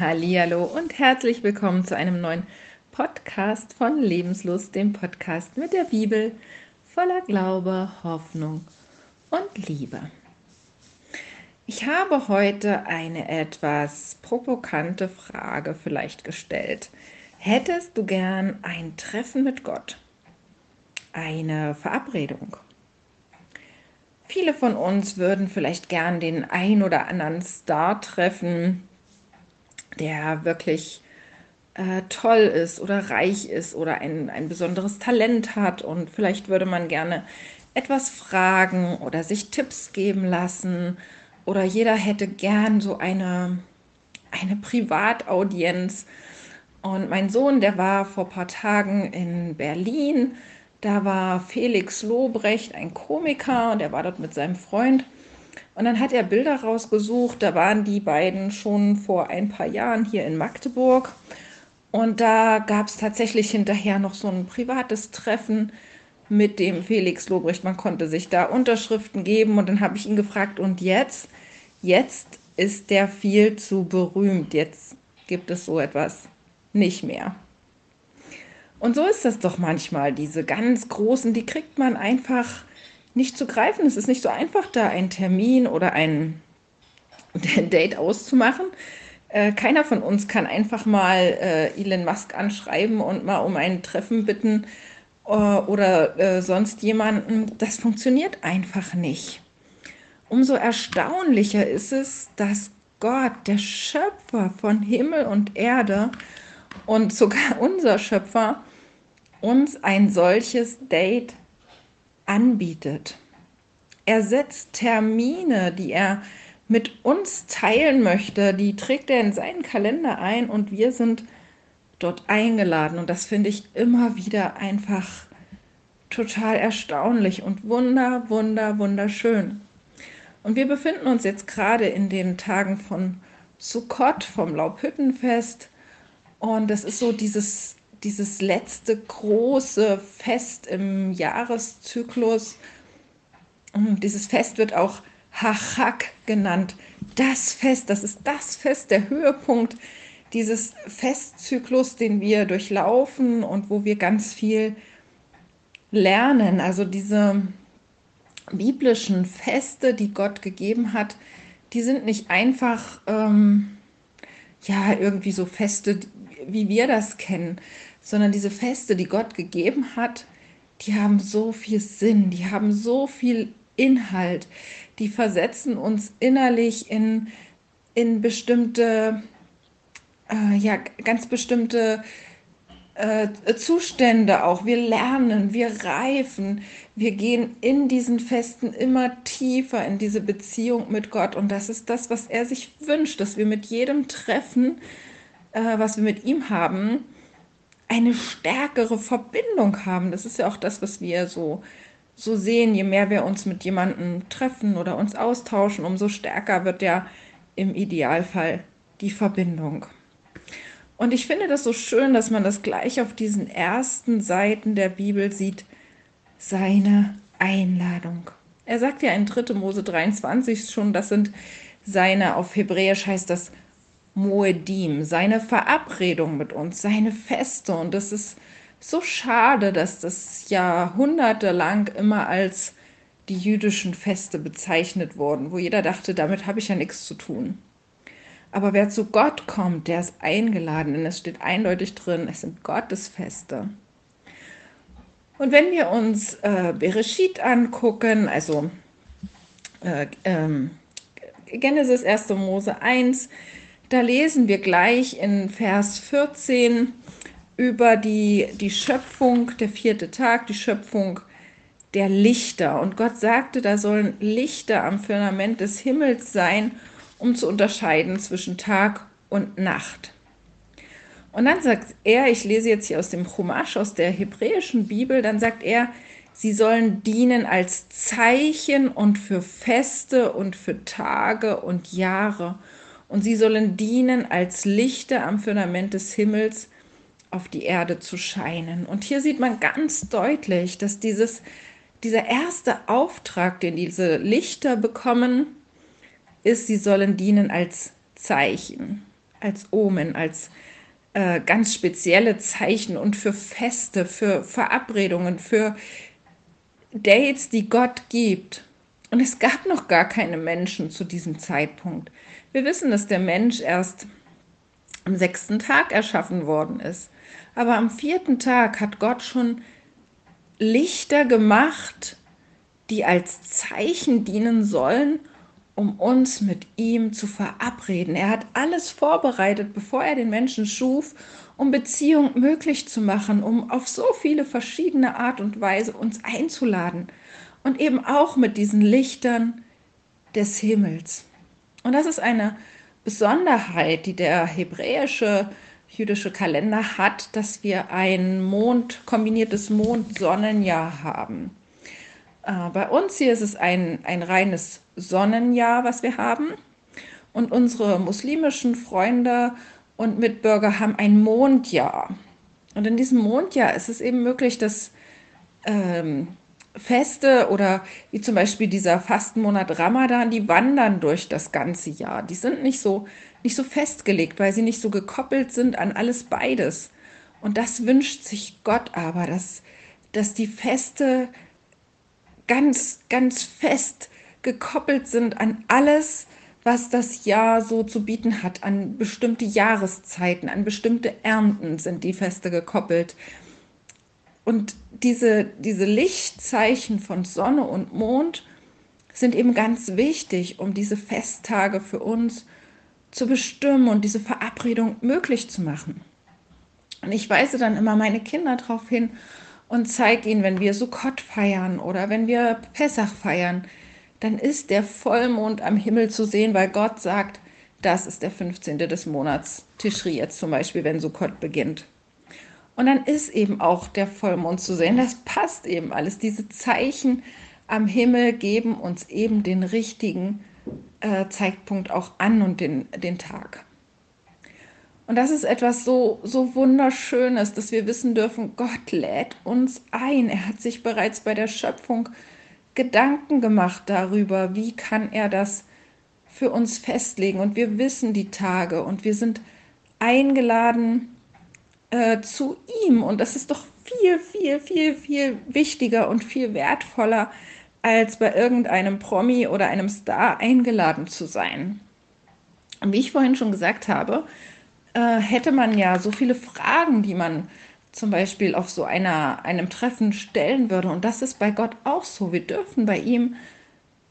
Hallo und herzlich willkommen zu einem neuen Podcast von Lebenslust, dem Podcast mit der Bibel voller Glaube, Hoffnung und Liebe. Ich habe heute eine etwas provokante Frage vielleicht gestellt. Hättest du gern ein Treffen mit Gott? Eine Verabredung? Viele von uns würden vielleicht gern den ein oder anderen Star treffen, der wirklich äh, toll ist oder reich ist oder ein, ein besonderes Talent hat und vielleicht würde man gerne etwas fragen oder sich Tipps geben lassen oder jeder hätte gern so eine, eine Privataudienz. Und mein Sohn, der war vor ein paar Tagen in Berlin, da war Felix Lobrecht, ein Komiker, und er war dort mit seinem Freund. Und dann hat er Bilder rausgesucht, da waren die beiden schon vor ein paar Jahren hier in Magdeburg. Und da gab es tatsächlich hinterher noch so ein privates Treffen mit dem Felix Lobrecht. Man konnte sich da Unterschriften geben und dann habe ich ihn gefragt, und jetzt? Jetzt ist der viel zu berühmt. Jetzt gibt es so etwas nicht mehr. Und so ist das doch manchmal. Diese ganz großen, die kriegt man einfach nicht zu greifen. Es ist nicht so einfach, da einen Termin oder ein Date auszumachen. Äh, keiner von uns kann einfach mal äh, Elon Musk anschreiben und mal um ein Treffen bitten äh, oder äh, sonst jemanden. Das funktioniert einfach nicht. Umso erstaunlicher ist es, dass Gott, der Schöpfer von Himmel und Erde und sogar unser Schöpfer, uns ein solches Date anbietet. Er setzt Termine, die er mit uns teilen möchte, die trägt er in seinen Kalender ein und wir sind dort eingeladen. Und das finde ich immer wieder einfach total erstaunlich und wunder, wunder, wunderschön. Und wir befinden uns jetzt gerade in den Tagen von Sukkot, vom Laubhüttenfest. Und das ist so dieses dieses letzte große Fest im Jahreszyklus. Und dieses Fest wird auch Hachak genannt. Das Fest, das ist das Fest, der Höhepunkt dieses Festzyklus, den wir durchlaufen und wo wir ganz viel lernen. Also diese biblischen Feste, die Gott gegeben hat, die sind nicht einfach ähm, ja irgendwie so Feste, wie wir das kennen, sondern diese Feste, die Gott gegeben hat, die haben so viel Sinn, die haben so viel Inhalt, die versetzen uns innerlich in, in bestimmte, äh, ja, ganz bestimmte äh, Zustände auch. Wir lernen, wir reifen, wir gehen in diesen Festen immer tiefer in diese Beziehung mit Gott. Und das ist das, was er sich wünscht, dass wir mit jedem Treffen, äh, was wir mit ihm haben, eine stärkere Verbindung haben. Das ist ja auch das, was wir so, so sehen. Je mehr wir uns mit jemandem treffen oder uns austauschen, umso stärker wird ja im Idealfall die Verbindung. Und ich finde das so schön, dass man das gleich auf diesen ersten Seiten der Bibel sieht, seine Einladung. Er sagt ja in 3. Mose 23 schon, das sind seine, auf Hebräisch heißt das Moedim, seine Verabredung mit uns, seine Feste. Und das ist so schade, dass das jahrhundertelang immer als die jüdischen Feste bezeichnet wurden, wo jeder dachte, damit habe ich ja nichts zu tun. Aber wer zu Gott kommt, der ist eingeladen, denn es steht eindeutig drin, es sind Gottesfeste. Und wenn wir uns äh, Bereshit angucken, also äh, ähm, Genesis 1. Mose 1, da lesen wir gleich in Vers 14 über die, die Schöpfung, der vierte Tag, die Schöpfung der Lichter. Und Gott sagte, da sollen Lichter am Firmament des Himmels sein, um zu unterscheiden zwischen Tag und Nacht. Und dann sagt er, ich lese jetzt hier aus dem Chumash, aus der hebräischen Bibel, dann sagt er, sie sollen dienen als Zeichen und für Feste und für Tage und Jahre und sie sollen dienen als Lichter am Fundament des Himmels auf die Erde zu scheinen. Und hier sieht man ganz deutlich, dass dieses, dieser erste Auftrag, den diese Lichter bekommen, ist, sie sollen dienen als Zeichen. als Omen, als äh, ganz spezielle Zeichen und für Feste, für Verabredungen, für Dates, die Gott gibt. Und es gab noch gar keine Menschen zu diesem Zeitpunkt. Wir wissen, dass der Mensch erst am sechsten Tag erschaffen worden ist. Aber am vierten Tag hat Gott schon Lichter gemacht, die als Zeichen dienen sollen, um uns mit ihm zu verabreden. Er hat alles vorbereitet, bevor er den Menschen schuf, um Beziehung möglich zu machen, um auf so viele verschiedene Art und Weise uns einzuladen und eben auch mit diesen Lichtern des Himmels. Und das ist eine Besonderheit, die der hebräische jüdische Kalender hat, dass wir ein Mond kombiniertes Mond-Sonnenjahr haben. Äh, bei uns hier ist es ein, ein reines Sonnenjahr, was wir haben. Und unsere muslimischen Freunde und Mitbürger haben ein Mondjahr. Und in diesem Mondjahr ist es eben möglich, dass ähm, Feste oder wie zum Beispiel dieser Fastenmonat Ramadan, die wandern durch das ganze Jahr. Die sind nicht so, nicht so festgelegt, weil sie nicht so gekoppelt sind an alles beides. Und das wünscht sich Gott aber, dass, dass die Feste ganz, ganz fest gekoppelt sind an alles, was das Jahr so zu bieten hat, an bestimmte Jahreszeiten, an bestimmte Ernten sind die Feste gekoppelt. Und diese, diese Lichtzeichen von Sonne und Mond sind eben ganz wichtig, um diese Festtage für uns zu bestimmen und diese Verabredung möglich zu machen. Und ich weise dann immer meine Kinder darauf hin und zeige ihnen, wenn wir Sukkot feiern oder wenn wir Pessach feiern, dann ist der Vollmond am Himmel zu sehen, weil Gott sagt, das ist der 15. des Monats, Tischri jetzt zum Beispiel, wenn Sukkot beginnt. Und dann ist eben auch der Vollmond zu sehen. Das passt eben alles. Diese Zeichen am Himmel geben uns eben den richtigen äh, Zeitpunkt auch an und den, den Tag. Und das ist etwas so, so Wunderschönes, dass wir wissen dürfen, Gott lädt uns ein. Er hat sich bereits bei der Schöpfung Gedanken gemacht darüber, wie kann er das für uns festlegen. Und wir wissen die Tage und wir sind eingeladen äh, zu ihm. Und das ist doch viel, viel, viel, viel wichtiger und viel wertvoller, als bei irgendeinem Promi oder einem Star eingeladen zu sein. Und wie ich vorhin schon gesagt habe, äh, hätte man ja so viele Fragen, die man zum Beispiel auf so einer, einem Treffen stellen würde. Und das ist bei Gott auch so. Wir dürfen bei ihm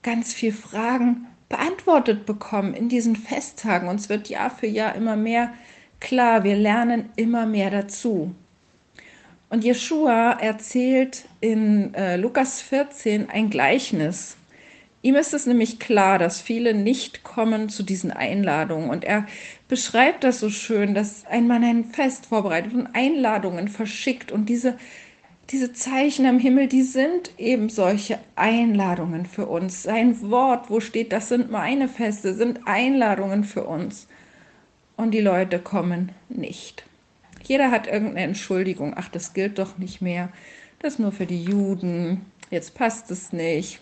ganz viele Fragen beantwortet bekommen in diesen Festtagen. Und es wird Jahr für Jahr immer mehr klar. Wir lernen immer mehr dazu. Und Jeshua erzählt in äh, Lukas 14 ein Gleichnis. Ihm ist es nämlich klar, dass viele nicht kommen zu diesen Einladungen. Und er beschreibt das so schön, dass ein Mann ein Fest vorbereitet und Einladungen verschickt. Und diese, diese Zeichen am Himmel, die sind eben solche Einladungen für uns. Sein Wort, wo steht, das sind meine Feste, sind Einladungen für uns. Und die Leute kommen nicht. Jeder hat irgendeine Entschuldigung. Ach, das gilt doch nicht mehr. Das nur für die Juden. Jetzt passt es nicht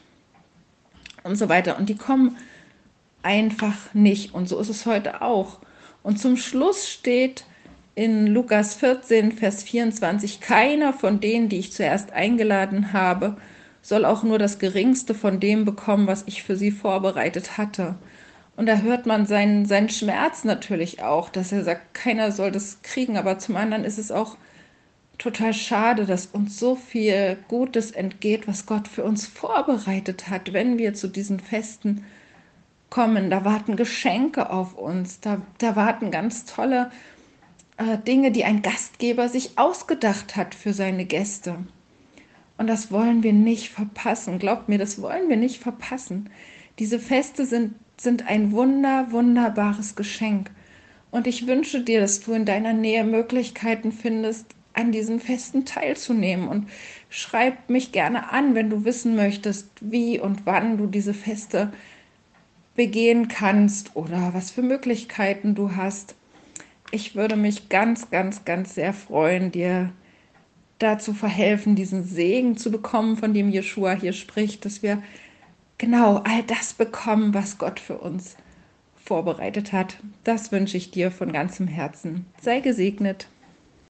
und so weiter. Und die kommen einfach nicht. Und so ist es heute auch. Und zum Schluss steht in Lukas 14, Vers 24, keiner von denen, die ich zuerst eingeladen habe, soll auch nur das geringste von dem bekommen, was ich für sie vorbereitet hatte. Und da hört man seinen, seinen Schmerz natürlich auch, dass er sagt, keiner soll das kriegen. Aber zum anderen ist es auch total schade, dass uns so viel Gutes entgeht, was Gott für uns vorbereitet hat, wenn wir zu diesen Festen kommen. Da warten Geschenke auf uns, da, da warten ganz tolle äh, Dinge, die ein Gastgeber sich ausgedacht hat für seine Gäste. Und das wollen wir nicht verpassen. Glaubt mir, das wollen wir nicht verpassen. Diese Feste sind, sind ein wunder, wunderbares Geschenk. Und ich wünsche dir, dass du in deiner Nähe Möglichkeiten findest, an diesen Festen teilzunehmen. Und schreib mich gerne an, wenn du wissen möchtest, wie und wann du diese Feste begehen kannst oder was für Möglichkeiten du hast. Ich würde mich ganz, ganz, ganz sehr freuen, dir dazu verhelfen, diesen Segen zu bekommen, von dem Jeshua hier spricht, dass wir genau all das bekommen, was Gott für uns vorbereitet hat. Das wünsche ich dir von ganzem Herzen. Sei gesegnet.